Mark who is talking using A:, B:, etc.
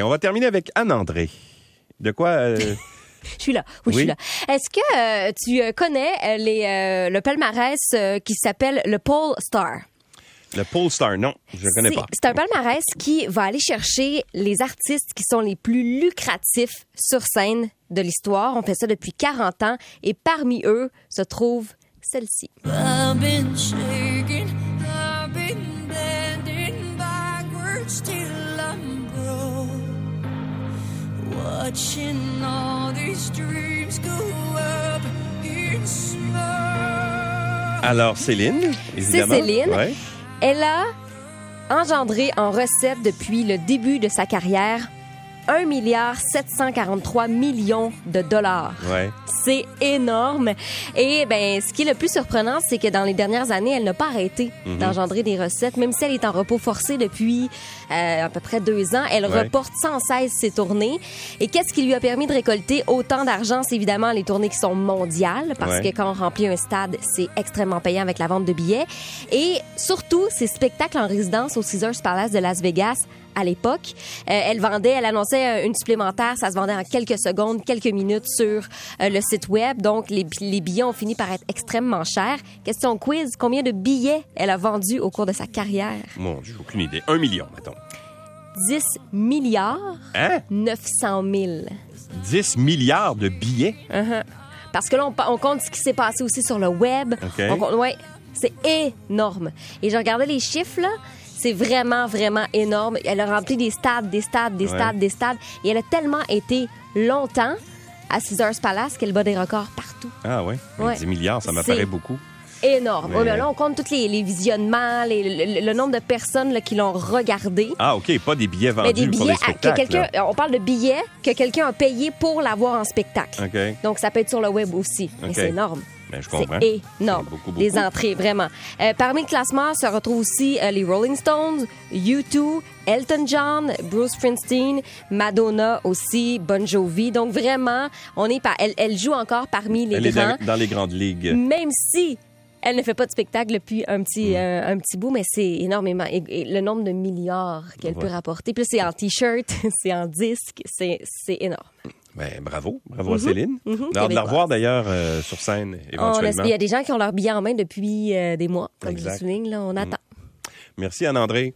A: On va terminer avec Anne-André. De quoi... euh,
B: Je suis là. Oui, je suis là. Est-ce que euh, tu euh, connais les, euh, le palmarès euh, qui s'appelle le Pole Star?
A: le Polestar, non, je ne connais
B: C'est-
A: pas.
B: C'est un palmarès qui va aller chercher les artistes qui sont les plus lucratifs sur scène de l'histoire. On fait ça depuis 40 ans et parmi eux se trouve celle-ci.
C: Watching all these dreams go up in smoke.
A: Alors, Céline, évidemment.
B: Céline.
A: Ouais.
B: Elle a engendré en recettes depuis le début de sa carrière 1 milliard 743 millions de dollars.
A: Ouais.
B: C'est énorme. Et ben, ce qui est le plus surprenant, c'est que dans les dernières années, elle n'a pas arrêté
A: Mhm.
B: d'engendrer des recettes, même si elle est en repos forcé depuis euh, à peu près deux ans. Elle
A: Ouais.
B: reporte sans cesse ses tournées. Et qu'est-ce qui lui a permis de récolter autant d'argent? C'est évidemment les tournées qui sont mondiales, parce
A: Ouais.
B: que quand on remplit un stade, c'est extrêmement payant avec la vente de billets. Et surtout, ses spectacles en résidence au Caesars Palace de Las Vegas à l'époque. Euh, elle vendait, elle annonçait euh, une supplémentaire, ça se vendait en quelques secondes, quelques minutes sur euh, le site web. Donc, les, les billets ont fini par être extrêmement chers. Question quiz, combien de billets elle a vendu au cours de sa carrière?
A: Mon Dieu, aucune idée. Un million, mettons.
B: 10 milliards
A: Hein?
B: 900 000.
A: 10 milliards de billets?
B: Parce que là, on, compte ce qui s'est passé aussi sur le web.
A: OK.
B: On ouais, c'est énorme. Et je regardais les chiffres, là. C'est vraiment, vraiment énorme. Elle a rempli des stades, des stades, des
A: Ouais.
B: stades, des stades. Et elle a tellement été longtemps à Caesars Palace qu'elle bat des records partout.
A: Ah ouais?
B: Ouais.
A: 10 milliards, ça m'apparaît beaucoup.
B: Énorme.
A: Mais-
B: là, on compte tous les, les visionnements, les- le, le nombre de personnes là, qui l'ont regardé.
A: Ah, OK, pas des billets vendus
B: Mais des billets que
A: spectacles.
B: on parle de billets que quelqu'un a payé pour l'avoir en spectacle.
A: OK.
B: Donc, ça peut être sur le web aussi. C'est énorme.
A: Ben, je comprends.
B: C'est énorme.
A: C'est beaucoup, beaucoup.
B: Les entrées, vraiment. Euh, parmi le classement se retrouvent aussi euh, les Rolling Stones, U2, Elton John, Bruce Springsteen, Madonna aussi, Bon Jovi. Donc, vraiment, on est par... elle, elle joue encore parmi les
A: Elle est
B: grands,
A: dans, dans les grandes ligues.
B: même si elle ne fait pas de spectacle depuis un petit, euh, un petit bout, mais c'est énormément. Et, et le nombre de milliards qu'elle
A: Ouais.
B: peut rapporter. Puis c'est en T-shirt, c'est en disque, c'est c'est énorme.
A: Ben, bravo. Bravo à Céline.
B: Mhm,
A: On a hâte de la revoir d'ailleurs euh, sur scène, éventuellement.
B: Il y a des gens qui ont leur billet en main depuis euh, des mois, comme
A: Exact.
B: je souligne. Là, on attend.
A: Merci Anne-André.